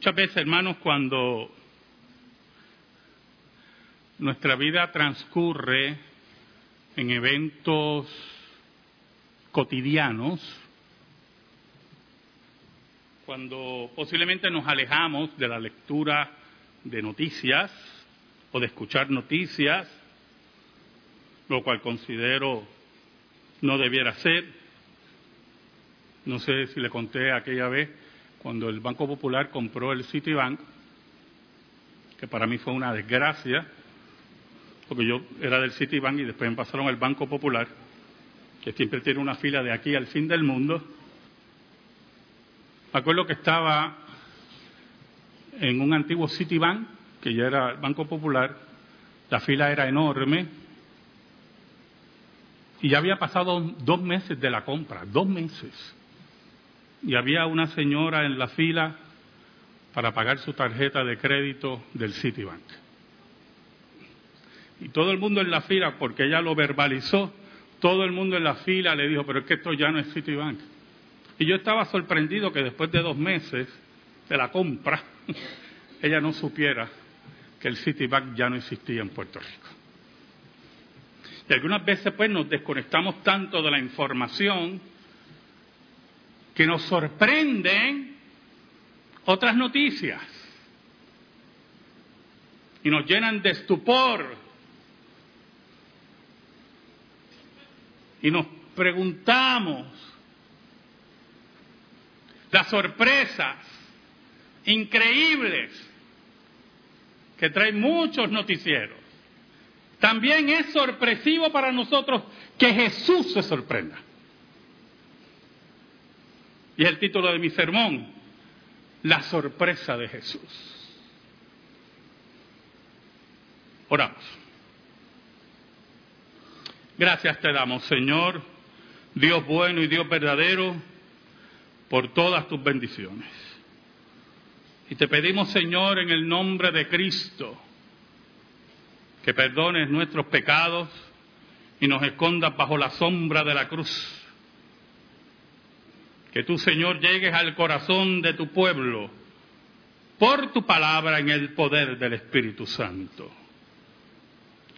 Muchas veces, hermanos, cuando nuestra vida transcurre en eventos cotidianos, cuando posiblemente nos alejamos de la lectura de noticias o de escuchar noticias, lo cual considero no debiera ser. No sé si le conté aquella vez cuando el Banco Popular compró el Citibank, que para mí fue una desgracia, porque yo era del Citibank y después me pasaron al Banco Popular, que siempre tiene una fila de aquí al fin del mundo. Me acuerdo que estaba en un antiguo Citibank, que ya era el Banco Popular, la fila era enorme, y ya había pasado dos meses de la compra, dos meses. Y había una señora en la fila para pagar su tarjeta de crédito del Citibank. Y todo el mundo en la fila, porque ella lo verbalizó, todo el mundo en la fila le dijo, pero es que esto ya no es Citibank. Y yo estaba sorprendido que después de dos meses de la compra, ella no supiera que el Citibank ya no existía en Puerto Rico. Y algunas veces pues nos desconectamos tanto de la información que nos sorprenden otras noticias y nos llenan de estupor y nos preguntamos las sorpresas increíbles que traen muchos noticieros. También es sorpresivo para nosotros que Jesús se sorprenda. Y es el título de mi sermón, la sorpresa de Jesús. Oramos. Gracias te damos, Señor, Dios bueno y Dios verdadero, por todas tus bendiciones. Y te pedimos, Señor, en el nombre de Cristo, que perdones nuestros pecados y nos escondas bajo la sombra de la cruz. Que tú, Señor, llegues al corazón de tu pueblo por tu palabra en el poder del Espíritu Santo.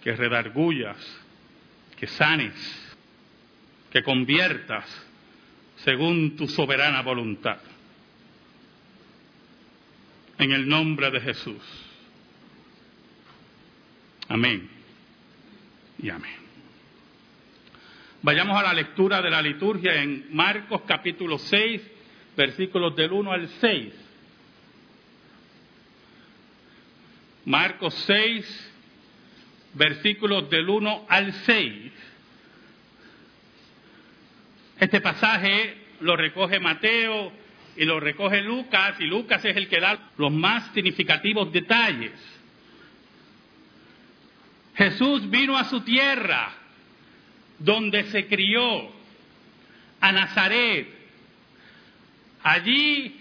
Que redargullas, que sanes, que conviertas según tu soberana voluntad. En el nombre de Jesús. Amén y amén. Vayamos a la lectura de la liturgia en Marcos capítulo 6, versículos del 1 al 6. Marcos 6, versículos del 1 al 6. Este pasaje lo recoge Mateo y lo recoge Lucas, y Lucas es el que da los más significativos detalles. Jesús vino a su tierra, donde se crió, a Nazaret. Allí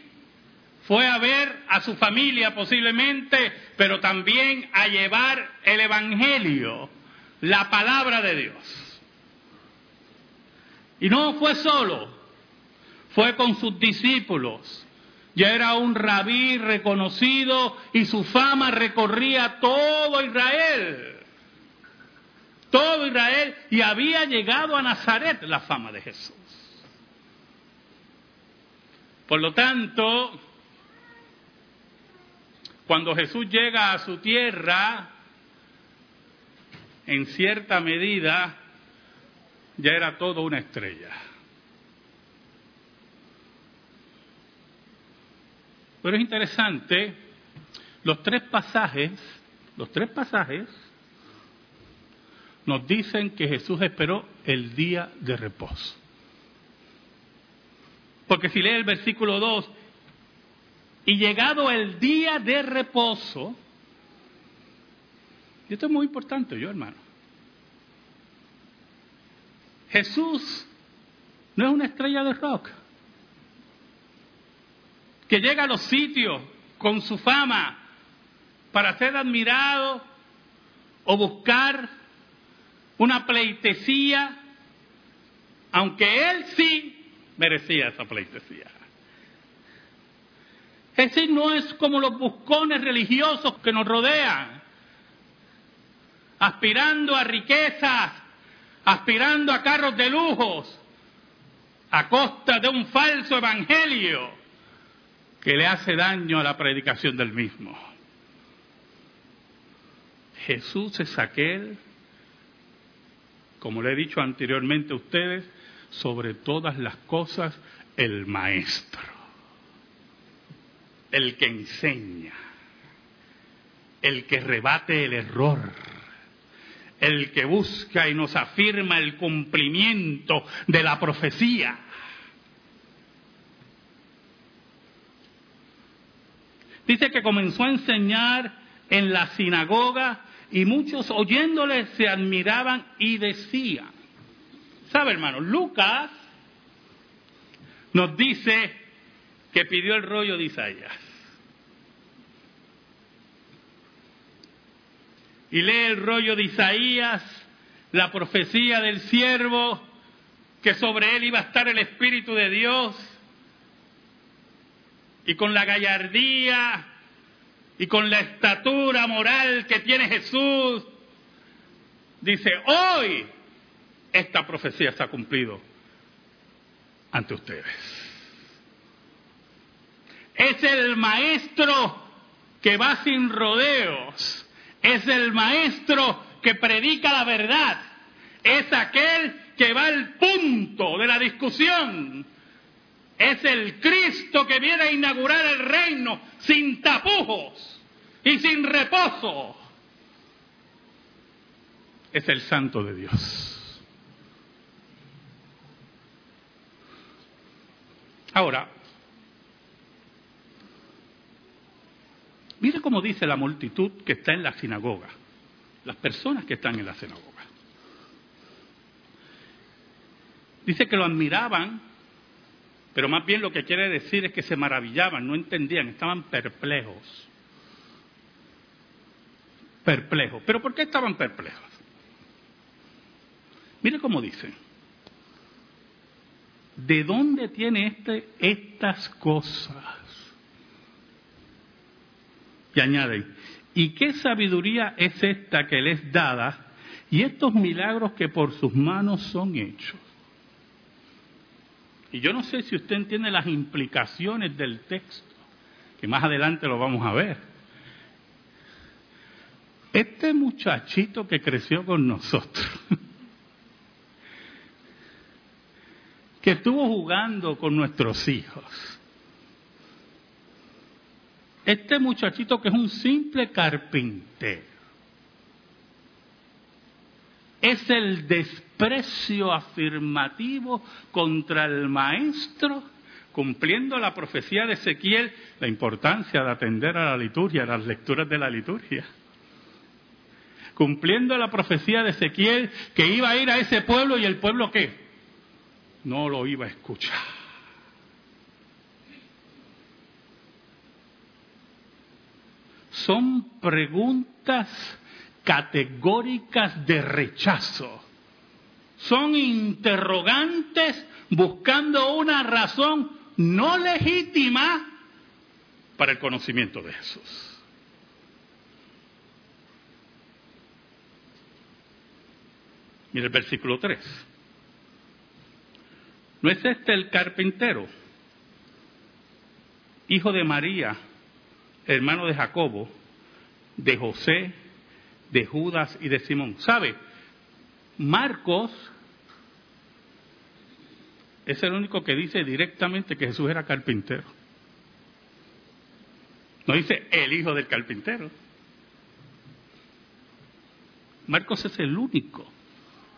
fue a ver a su familia posiblemente, pero también a llevar el Evangelio, la palabra de Dios. Y no fue solo, fue con sus discípulos. Ya era un rabí reconocido y su fama recorría todo Israel todo Israel y había llegado a Nazaret la fama de Jesús. Por lo tanto, cuando Jesús llega a su tierra, en cierta medida ya era todo una estrella. Pero es interesante, los tres pasajes, los tres pasajes nos dicen que Jesús esperó el día de reposo. Porque si lee el versículo 2, y llegado el día de reposo, y esto es muy importante, yo hermano, Jesús no es una estrella de rock que llega a los sitios con su fama para ser admirado o buscar una pleitesía, aunque él sí merecía esa pleitesía. Es decir, no es como los buscones religiosos que nos rodean, aspirando a riquezas, aspirando a carros de lujos, a costa de un falso evangelio que le hace daño a la predicación del mismo. Jesús es aquel, como le he dicho anteriormente a ustedes, sobre todas las cosas, el maestro, el que enseña, el que rebate el error, el que busca y nos afirma el cumplimiento de la profecía. Dice que comenzó a enseñar en la sinagoga y muchos oyéndole se admiraban y decían, ¿sabe hermano? Lucas nos dice que pidió el rollo de Isaías. Y lee el rollo de Isaías, la profecía del siervo, que sobre él iba a estar el Espíritu de Dios, y con la gallardía y con la estatura moral que tiene Jesús, dice, hoy esta profecía se ha cumplido ante ustedes. Es el maestro que va sin rodeos, es el maestro que predica la verdad, es aquel que va al punto de la discusión, es el Cristo que viene a inaugurar el reino sin tapujos y sin reposo. Es el santo de Dios. Ahora, mire cómo dice la multitud que está en la sinagoga, las personas que están en la sinagoga. Dice que lo admiraban, pero más bien lo que quiere decir es que se maravillaban, no entendían, estaban perplejos perplejos. ¿Pero por qué estaban perplejos? Mire cómo dice. ¿De dónde tiene este estas cosas? Y añaden, ¿y qué sabiduría es esta que les es dada y estos milagros que por sus manos son hechos? Y yo no sé si usted entiende las implicaciones del texto, que más adelante lo vamos a ver. Este muchachito que creció con nosotros, que estuvo jugando con nuestros hijos, este muchachito que es un simple carpintero, es el desprecio afirmativo contra el maestro, cumpliendo la profecía de Ezequiel, la importancia de atender a la liturgia, a las lecturas de la liturgia cumpliendo la profecía de Ezequiel que iba a ir a ese pueblo y el pueblo qué? No lo iba a escuchar. Son preguntas categóricas de rechazo. Son interrogantes buscando una razón no legítima para el conocimiento de Jesús. Mire el versículo 3. ¿No es este el carpintero, hijo de María, hermano de Jacobo, de José, de Judas y de Simón? ¿Sabe? Marcos es el único que dice directamente que Jesús era carpintero. No dice el hijo del carpintero. Marcos es el único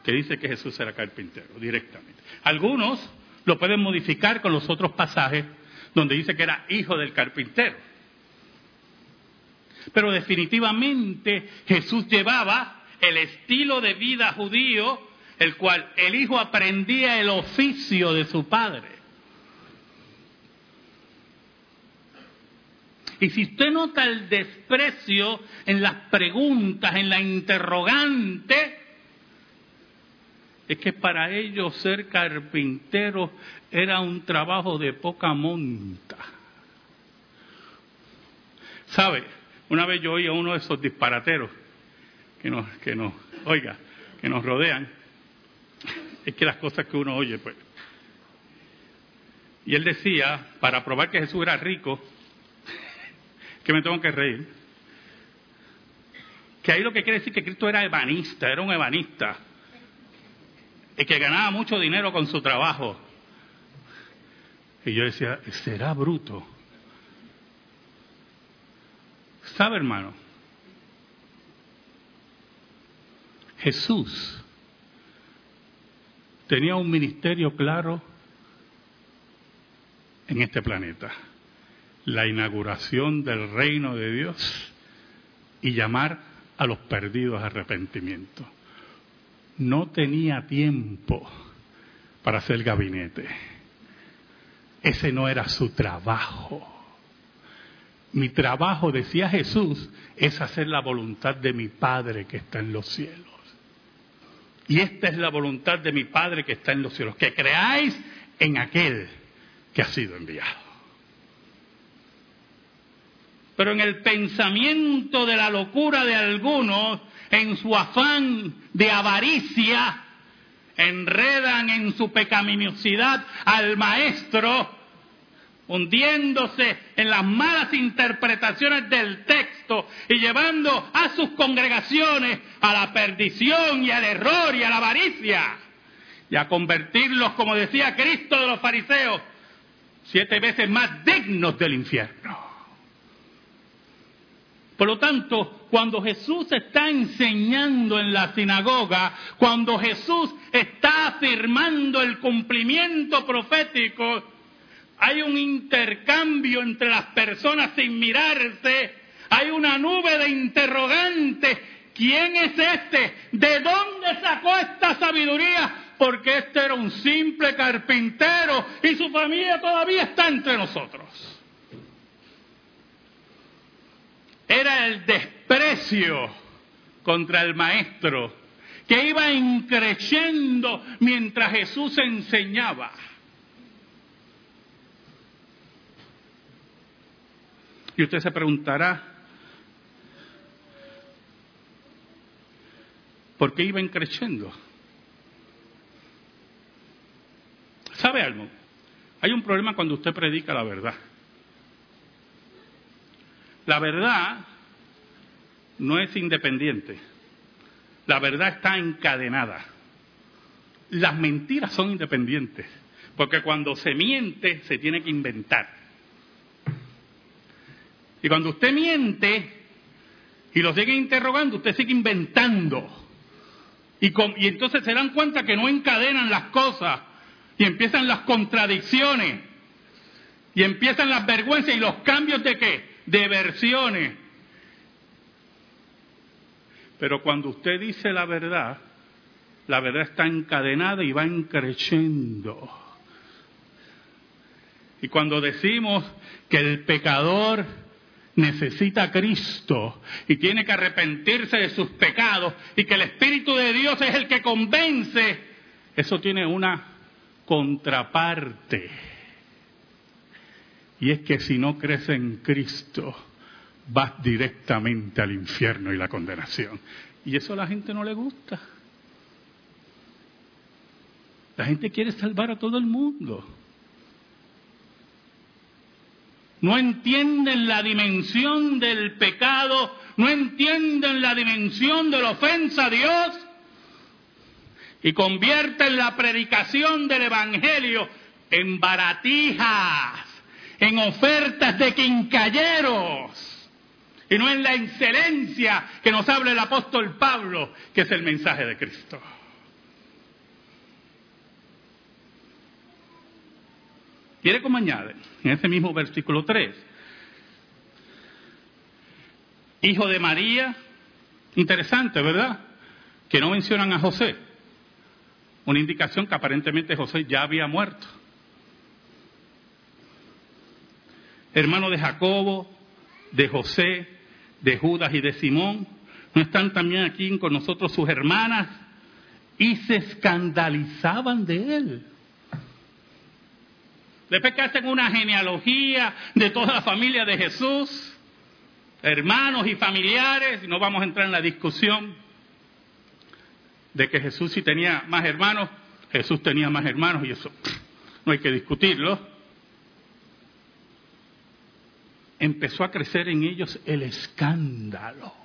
que dice que Jesús era carpintero, directamente. Algunos lo pueden modificar con los otros pasajes donde dice que era hijo del carpintero. Pero definitivamente Jesús llevaba el estilo de vida judío, el cual el hijo aprendía el oficio de su padre. Y si usted nota el desprecio en las preguntas, en la interrogante, es que para ellos ser carpintero era un trabajo de poca monta, ¿Sabe? Una vez yo oí a uno de esos disparateros que nos, que nos, oiga, que nos rodean. Es que las cosas que uno oye, pues. Y él decía, para probar que Jesús era rico, que me tengo que reír, que ahí lo que quiere decir que Cristo era ebanista, era un ebanista, y que ganaba mucho dinero con su trabajo. Y yo decía, será bruto. ¿Sabe, hermano? Jesús tenía un ministerio claro en este planeta. La inauguración del reino de Dios y llamar a los perdidos a arrepentimiento. No tenía tiempo para hacer gabinete. Ese no era su trabajo. Mi trabajo, decía Jesús, es hacer la voluntad de mi Padre que está en los cielos. Y esta es la voluntad de mi Padre que está en los cielos, que creáis en aquel que ha sido enviado. Pero en el pensamiento de la locura de algunos, en su afán de avaricia, enredan en su pecaminosidad al maestro hundiéndose en las malas interpretaciones del texto y llevando a sus congregaciones a la perdición y al error y a la avaricia y a convertirlos, como decía Cristo de los fariseos, siete veces más dignos del infierno. Por lo tanto, cuando Jesús está enseñando en la sinagoga, cuando Jesús está afirmando el cumplimiento profético, hay un intercambio entre las personas sin mirarse, hay una nube de interrogantes. ¿Quién es este? ¿De dónde sacó esta sabiduría? Porque este era un simple carpintero y su familia todavía está entre nosotros. Era el desprecio contra el maestro que iba increciendo mientras Jesús enseñaba. Y usted se preguntará, ¿por qué iban creciendo? ¿Sabe algo? Hay un problema cuando usted predica la verdad. La verdad no es independiente. La verdad está encadenada. Las mentiras son independientes. Porque cuando se miente, se tiene que inventar. Y cuando usted miente y lo sigue interrogando, usted sigue inventando. Y, y entonces se dan cuenta que no encadenan las cosas y empiezan las contradicciones y empiezan las vergüenzas y los cambios de qué? De versiones. Pero cuando usted dice la verdad, la verdad está encadenada y va creciendo. Y cuando decimos que el pecador necesita Cristo y tiene que arrepentirse de sus pecados y que el Espíritu de Dios es el que convence, eso tiene una contraparte. Y es que si no crees en Cristo, vas directamente al infierno y la condenación. Y eso a la gente no le gusta. La gente quiere salvar a todo el mundo no entienden la dimensión del pecado, no entienden la dimensión de la ofensa a Dios y convierten la predicación del Evangelio en baratijas, en ofertas de quincalleros y no en la excelencia que nos habla el apóstol Pablo, que es el mensaje de Cristo. Quiere como añade, en ese mismo versículo 3, hijo de María, interesante, ¿verdad? Que no mencionan a José, una indicación que aparentemente José ya había muerto. Hermano de Jacobo, de José, de Judas y de Simón, ¿no están también aquí con nosotros sus hermanas? Y se escandalizaban de él. Después que hacen una genealogía de toda la familia de Jesús, hermanos y familiares, y no vamos a entrar en la discusión de que Jesús sí tenía más hermanos, Jesús tenía más hermanos y eso no hay que discutirlo. Empezó a crecer en ellos el escándalo.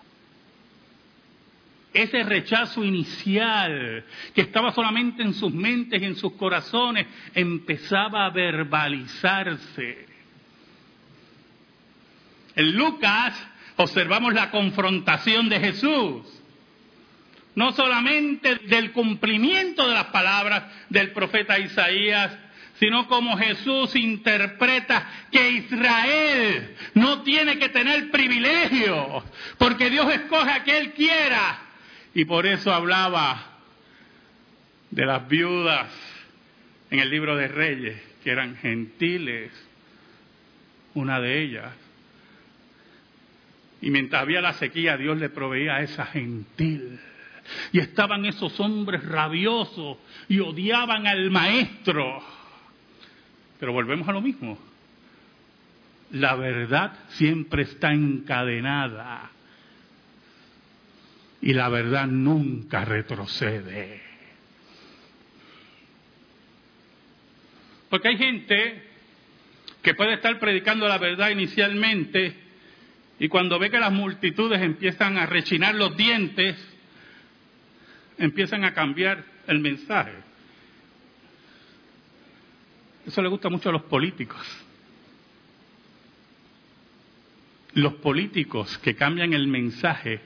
Ese rechazo inicial que estaba solamente en sus mentes y en sus corazones empezaba a verbalizarse. En Lucas observamos la confrontación de Jesús, no solamente del cumplimiento de las palabras del profeta Isaías, sino como Jesús interpreta que Israel no tiene que tener privilegios, porque Dios escoge a Él quiera. Y por eso hablaba de las viudas en el libro de Reyes, que eran gentiles, una de ellas y mientras había la sequía, Dios le proveía a esa gentil. Y estaban esos hombres rabiosos y odiaban al maestro. Pero volvemos a lo mismo. La verdad siempre está encadenada. Y la verdad nunca retrocede. Porque hay gente que puede estar predicando la verdad inicialmente y cuando ve que las multitudes empiezan a rechinar los dientes, empiezan a cambiar el mensaje. Eso le gusta mucho a los políticos. Los políticos que cambian el mensaje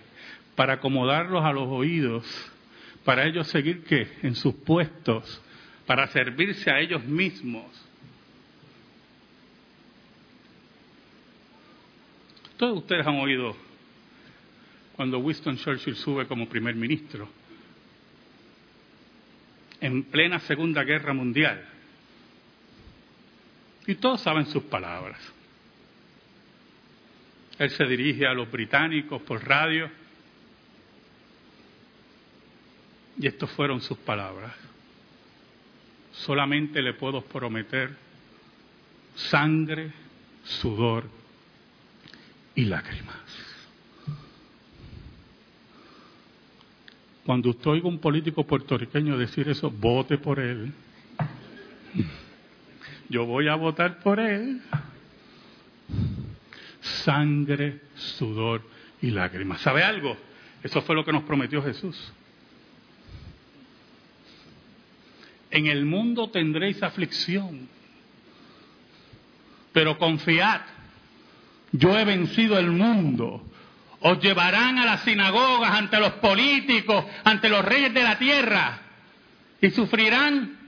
para acomodarlos a los oídos, para ellos seguir que en sus puestos, para servirse a ellos mismos. Todos ustedes han oído cuando Winston Churchill sube como primer ministro en plena Segunda Guerra Mundial. Y todos saben sus palabras. Él se dirige a los británicos por radio. Y estas fueron sus palabras. Solamente le puedo prometer sangre, sudor y lágrimas. Cuando usted oiga un político puertorriqueño decir eso, vote por él. Yo voy a votar por él. Sangre, sudor y lágrimas. ¿Sabe algo? Eso fue lo que nos prometió Jesús. En el mundo tendréis aflicción, pero confiad, yo he vencido el mundo. Os llevarán a las sinagogas ante los políticos, ante los reyes de la tierra, y sufrirán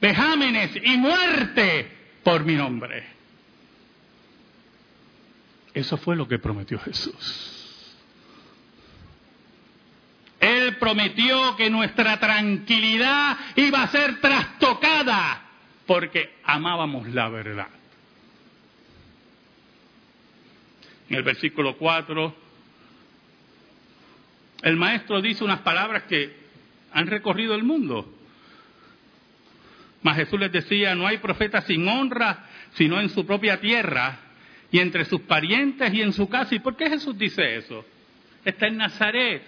vejámenes y muerte por mi nombre. Eso fue lo que prometió Jesús. Prometió que nuestra tranquilidad iba a ser trastocada porque amábamos la verdad. en el versículo 4, el maestro dice unas palabras que han recorrido el mundo. Mas Jesús les decía, no hay profeta sin honra, sino en su propia tierra y entre sus parientes y en su casa. ¿Y por qué Jesús dice eso? Está en Nazaret.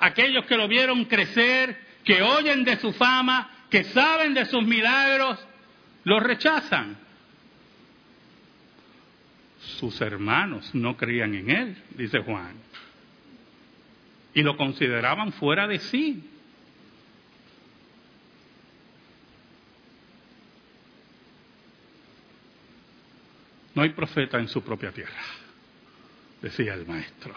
Aquellos que lo vieron crecer, que oyen de su fama, que saben de sus milagros, lo rechazan sus hermanos no creían en él, dice Juan. Y lo consideraban fuera de sí. No hay profeta en su propia tierra, decía el maestro.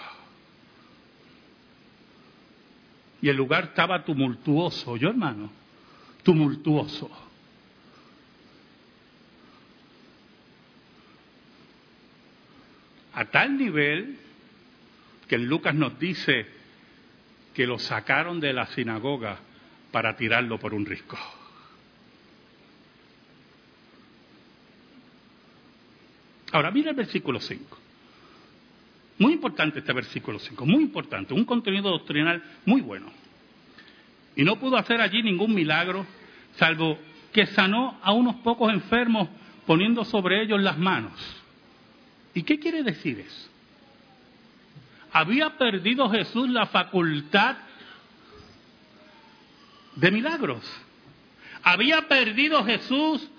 Y el lugar estaba tumultuoso, yo hermano, tumultuoso. a tal nivel que Lucas nos dice que lo sacaron de la sinagoga para tirarlo por un risco. Ahora, mira el versículo 5. Muy importante este versículo 5, muy importante, un contenido doctrinal muy bueno. Y no pudo hacer allí ningún milagro, salvo que sanó a unos pocos enfermos poniendo sobre ellos las manos. ¿Y qué quiere decir eso? ¿Había perdido Jesús la facultad de milagros? ¿Había perdido Jesús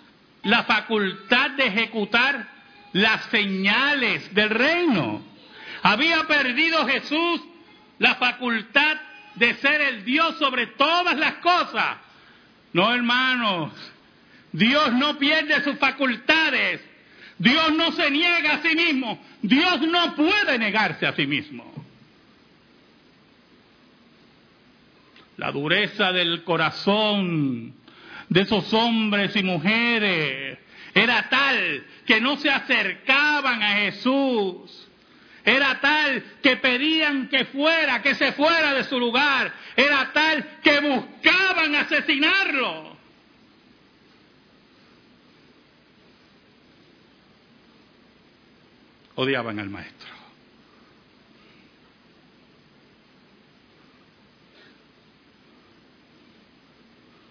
la facultad de ejecutar las señales del reino? ¿Había perdido Jesús la facultad de ser el Dios sobre todas las cosas? No, hermanos. Dios no pierde sus facultades. Dios no se niega a sí mismo. Dios no puede negarse a sí mismo. La dureza del corazón de esos hombres y mujeres era tal que no se acercaban a Jesús. Era tal que pedían que fuera, que se fuera de su lugar. Era tal que buscaban asesinarlo. odiaban al maestro.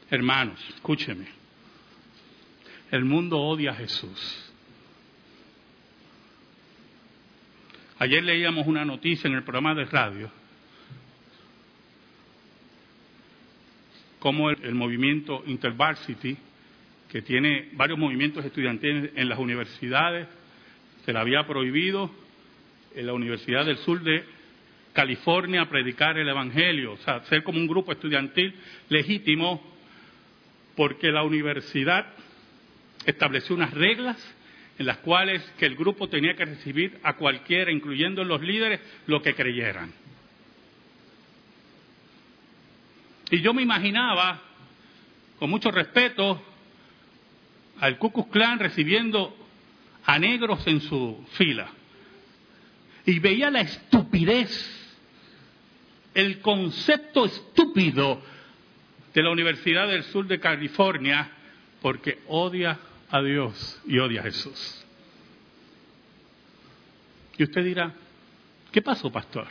Hermanos, escúcheme. El mundo odia a Jesús. Ayer leíamos una noticia en el programa de radio como el, el, movimiento InterVarsity, que tiene varios movimientos estudiantiles en las universidades se le había prohibido en la Universidad del Sur de California predicar el Evangelio, o sea, ser como un grupo estudiantil legítimo, porque la universidad estableció unas reglas en las cuales que el grupo tenía que recibir a cualquiera, incluyendo los líderes, lo que creyeran. Y yo me imaginaba, con mucho respeto, al Ku Klux Klan recibiendo a negros en su fila y veía la estupidez, el concepto estúpido de la Universidad del Sur de California porque odia a Dios y odia a Jesús. Y usted dirá, ¿qué pasó, pastor?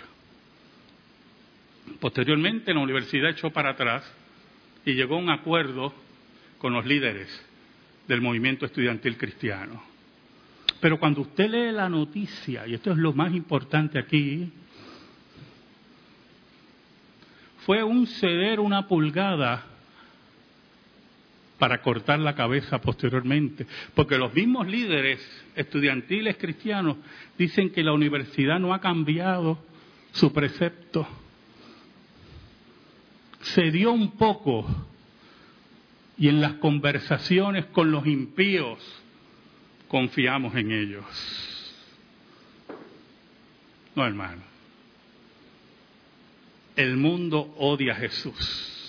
Posteriormente la universidad echó para atrás y llegó a un acuerdo con los líderes del movimiento estudiantil cristiano. Pero cuando usted lee la noticia, y esto es lo más importante aquí, fue un ceder una pulgada para cortar la cabeza posteriormente, porque los mismos líderes estudiantiles cristianos dicen que la universidad no ha cambiado su precepto. Cedió un poco y en las conversaciones con los impíos confiamos en ellos. No, hermano. El mundo odia a Jesús.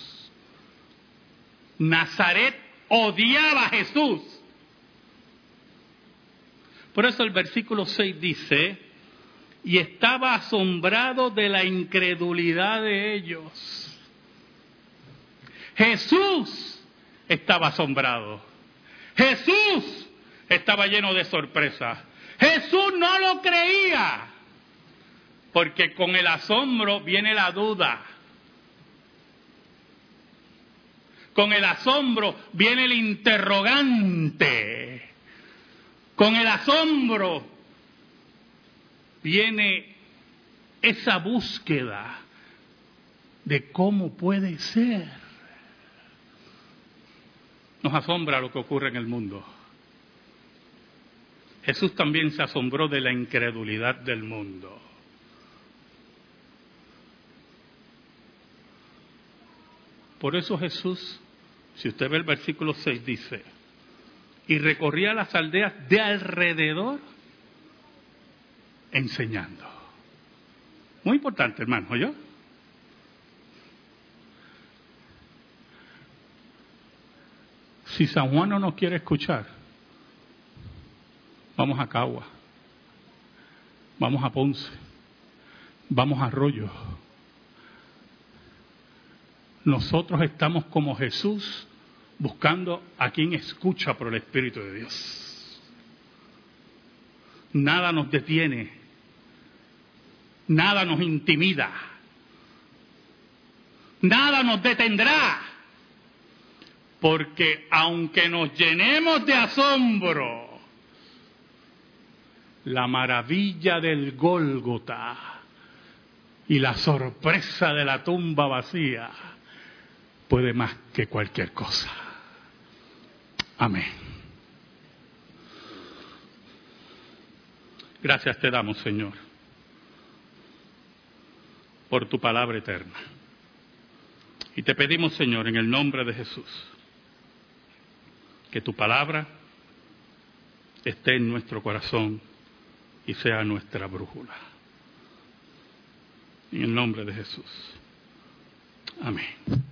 Nazaret odiaba a Jesús. Por eso el versículo 6 dice, y estaba asombrado de la incredulidad de ellos. Jesús estaba asombrado. Jesús estaba lleno de sorpresa. Jesús no lo creía, porque con el asombro viene la duda. Con el asombro viene el interrogante. Con el asombro viene esa búsqueda de cómo puede ser. Nos asombra lo que ocurre en el mundo. Jesús también se asombró de la incredulidad del mundo. Por eso Jesús, si usted ve el versículo 6, dice, y recorría las aldeas de alrededor enseñando. Muy importante, hermano, ¿yo? Si San Juan no nos quiere escuchar, Vamos a Cagua, vamos a Ponce, vamos a Arroyo. Nosotros estamos como Jesús buscando a quien escucha por el Espíritu de Dios. Nada nos detiene, nada nos intimida, nada nos detendrá, porque aunque nos llenemos de asombro, la maravilla del Gólgota y la sorpresa de la tumba vacía puede más que cualquier cosa. Amén. Gracias te damos, Señor, por tu palabra eterna. Y te pedimos, Señor, en el nombre de Jesús, que tu palabra esté en nuestro corazón y sea nuestra brújula. En el nombre de Jesús. Amén.